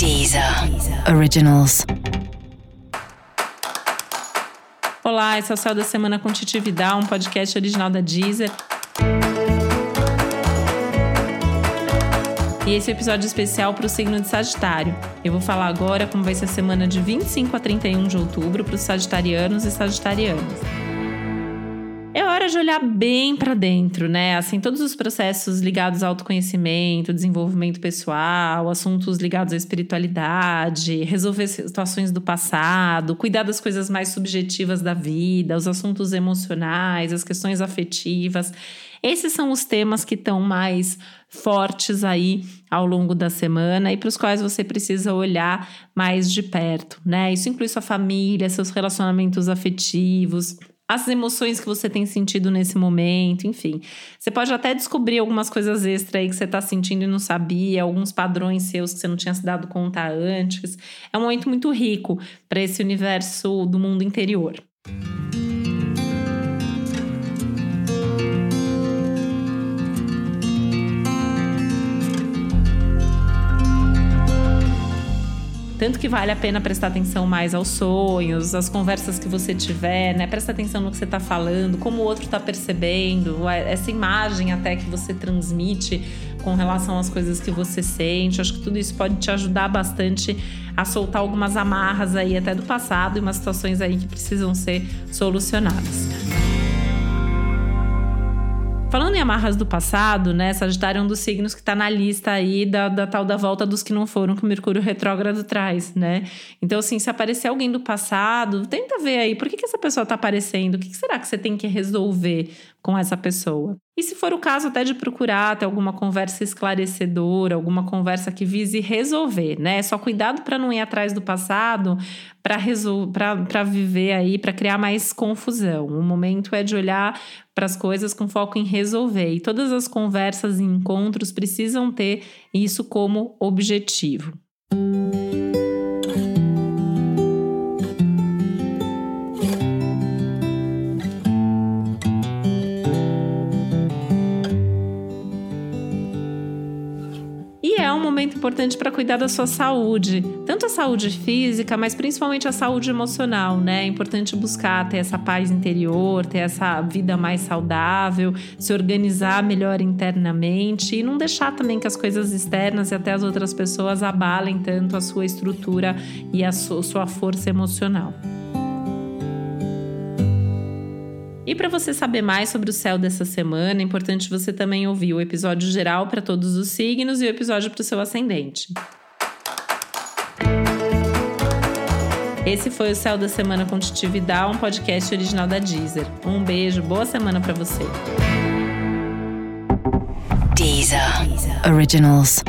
Deezer Originals. Olá, esse é o Céu da Semana com Titi Vidal, um podcast original da Deezer. E esse é episódio especial para o signo de Sagitário. Eu vou falar agora como vai ser a semana de 25 a 31 de outubro para os sagitarianos e sagitarianas. De olhar bem para dentro, né? Assim, todos os processos ligados ao autoconhecimento, desenvolvimento pessoal, assuntos ligados à espiritualidade, resolver situações do passado, cuidar das coisas mais subjetivas da vida, os assuntos emocionais, as questões afetivas. Esses são os temas que estão mais fortes aí ao longo da semana e para os quais você precisa olhar mais de perto, né? Isso inclui sua família, seus relacionamentos afetivos, as emoções que você tem sentido nesse momento, enfim. Você pode até descobrir algumas coisas extra aí que você está sentindo e não sabia, alguns padrões seus que você não tinha se dado conta antes. É um momento muito rico para esse universo do mundo interior. Tanto que vale a pena prestar atenção mais aos sonhos, às conversas que você tiver, né? Presta atenção no que você está falando, como o outro está percebendo, essa imagem até que você transmite com relação às coisas que você sente. Acho que tudo isso pode te ajudar bastante a soltar algumas amarras aí até do passado e umas situações aí que precisam ser solucionadas. Falando em amarras do passado, né? Sagitário é um dos signos que está na lista aí da, da tal da volta dos que não foram que o Mercúrio retrógrado traz, né? Então, assim, se aparecer alguém do passado, tenta ver aí por que, que essa pessoa está aparecendo, o que, que será que você tem que resolver com essa pessoa. E se for o caso, até de procurar ter alguma conversa esclarecedora, alguma conversa que vise resolver, né? Só cuidado para não ir atrás do passado para viver aí, para criar mais confusão. O momento é de olhar para as coisas com foco em resolver. E todas as conversas e encontros precisam ter isso como objetivo. Momento importante para cuidar da sua saúde, tanto a saúde física, mas principalmente a saúde emocional, né? É importante buscar ter essa paz interior, ter essa vida mais saudável, se organizar melhor internamente e não deixar também que as coisas externas e até as outras pessoas abalem tanto a sua estrutura e a sua força emocional. E para você saber mais sobre o céu dessa semana, é importante você também ouvir o episódio geral para todos os signos e o episódio para o seu ascendente. Esse foi o Céu da Semana com Titi Vidal, um podcast original da Deezer. Um beijo, boa semana para você. Deezer. Originals.